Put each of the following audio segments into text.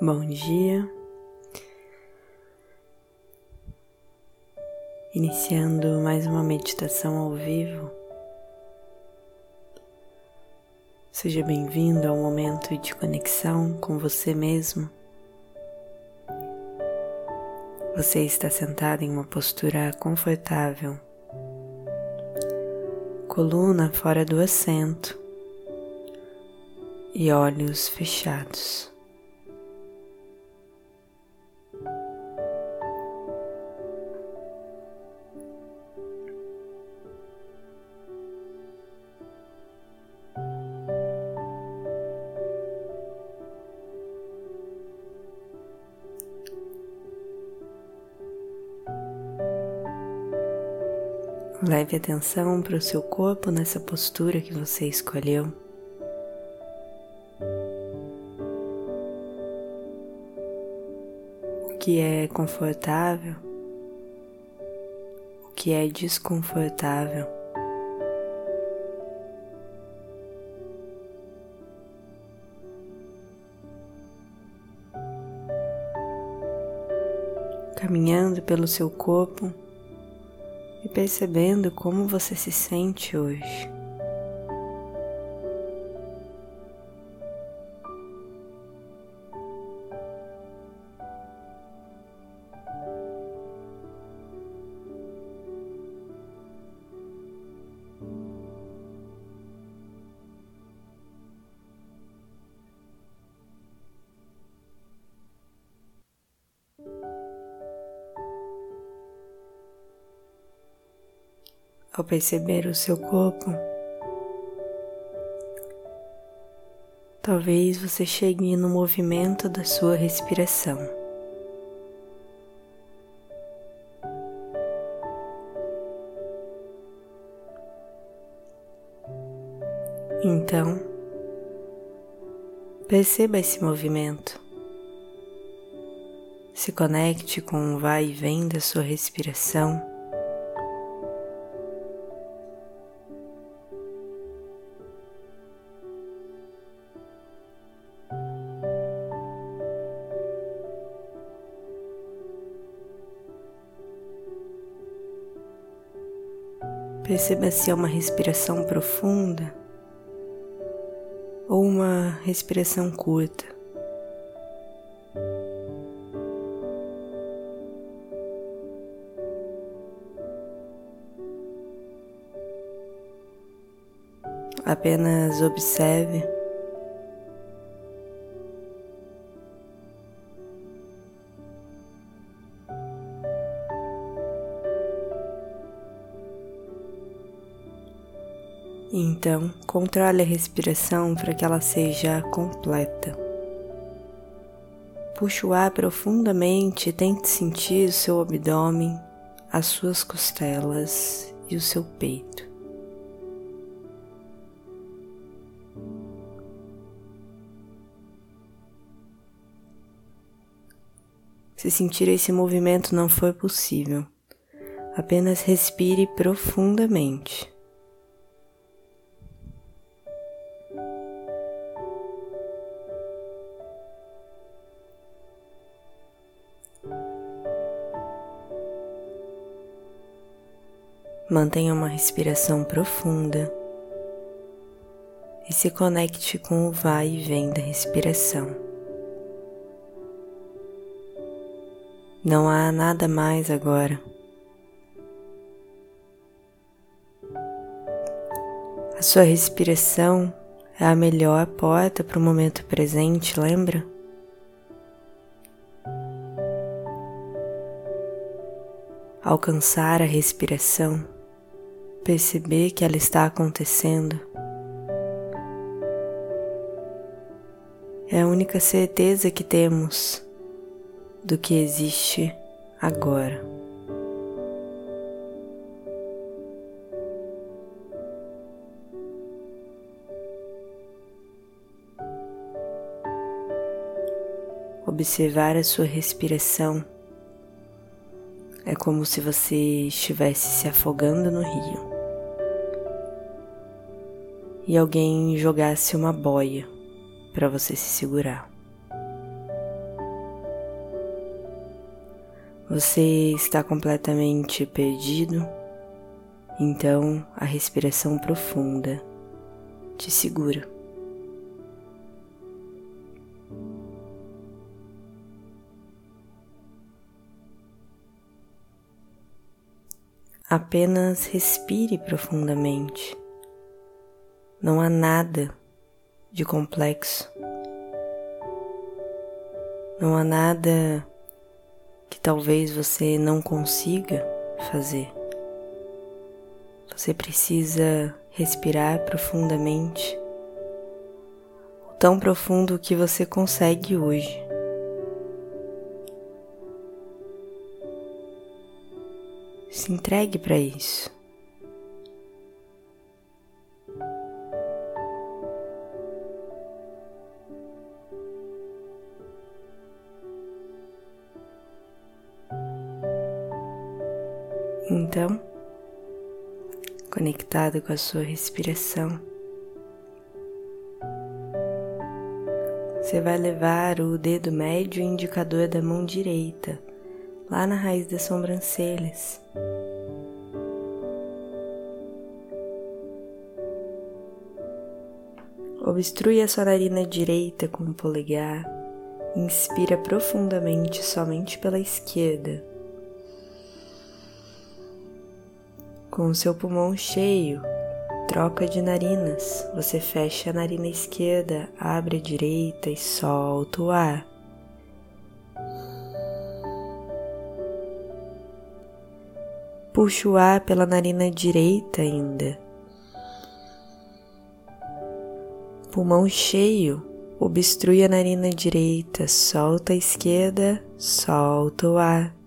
Bom dia. Iniciando mais uma meditação ao vivo. Seja bem-vindo ao momento de conexão com você mesmo. Você está sentado em uma postura confortável, coluna fora do assento e olhos fechados. Leve atenção para o seu corpo nessa postura que você escolheu. O que é confortável, o que é desconfortável. Caminhando pelo seu corpo e percebendo como você se sente hoje. Ao perceber o seu corpo, talvez você chegue no movimento da sua respiração. Então, perceba esse movimento. Se conecte com o vai e vem da sua respiração. Perceba se é uma respiração profunda ou uma respiração curta. Apenas observe Então, controle a respiração para que ela seja completa. Puxe o ar profundamente e tente sentir o seu abdômen, as suas costelas e o seu peito. Se sentir esse movimento não for possível, apenas respire profundamente. Mantenha uma respiração profunda e se conecte com o vai e vem da respiração. Não há nada mais agora. A sua respiração é a melhor porta para o momento presente, lembra? Alcançar a respiração perceber que ela está acontecendo. É a única certeza que temos do que existe agora. Observar a sua respiração é como se você estivesse se afogando no rio e alguém jogasse uma boia para você se segurar. Você está completamente perdido, então a respiração profunda te segura. Apenas respire profundamente. Não há nada de complexo. Não há nada que talvez você não consiga fazer. Você precisa respirar profundamente, o tão profundo que você consegue hoje. Se entregue para isso. Conectado com a sua respiração, você vai levar o dedo médio indicador da mão direita lá na raiz das sobrancelhas. Obstrui a sua narina direita com o polegar. Inspira profundamente somente pela esquerda. Com o seu pulmão cheio, troca de narinas. Você fecha a narina esquerda, abre a direita e solta o ar. Puxa o ar pela narina direita ainda. Pulmão cheio, obstrui a narina direita, solta a esquerda, solta o ar.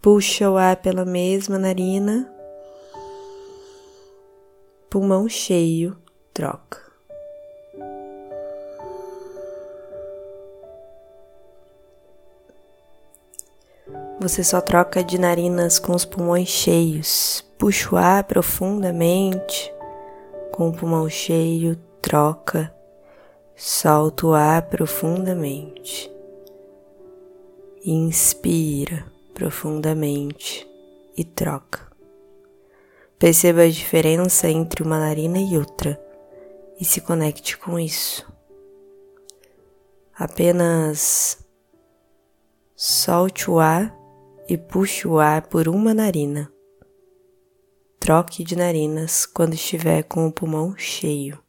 Puxa o ar pela mesma narina. Pulmão cheio, troca. Você só troca de narinas com os pulmões cheios. Puxa o ar profundamente. Com o pulmão cheio, troca. Solta o ar profundamente. Inspira profundamente e troca. Perceba a diferença entre uma narina e outra e se conecte com isso. Apenas solte o ar e puxe o ar por uma narina. Troque de narinas quando estiver com o pulmão cheio.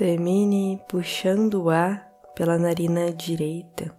Termine puxando o ar pela narina direita.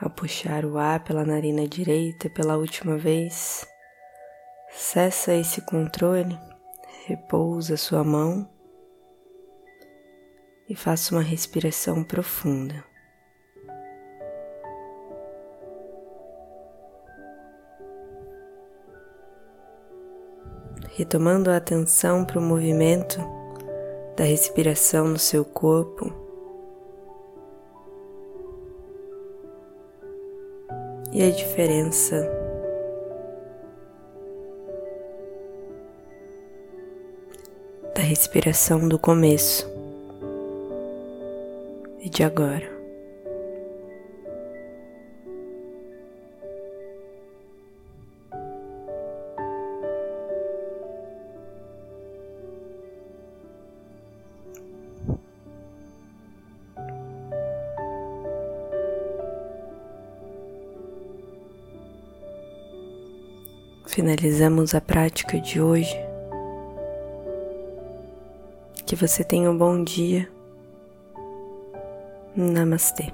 Ao puxar o ar pela narina direita pela última vez, cessa esse controle, repousa sua mão e faça uma respiração profunda. Retomando a atenção para o movimento da respiração no seu corpo. e a diferença da respiração do começo e de agora. Finalizamos a prática de hoje. Que você tenha um bom dia. Namastê.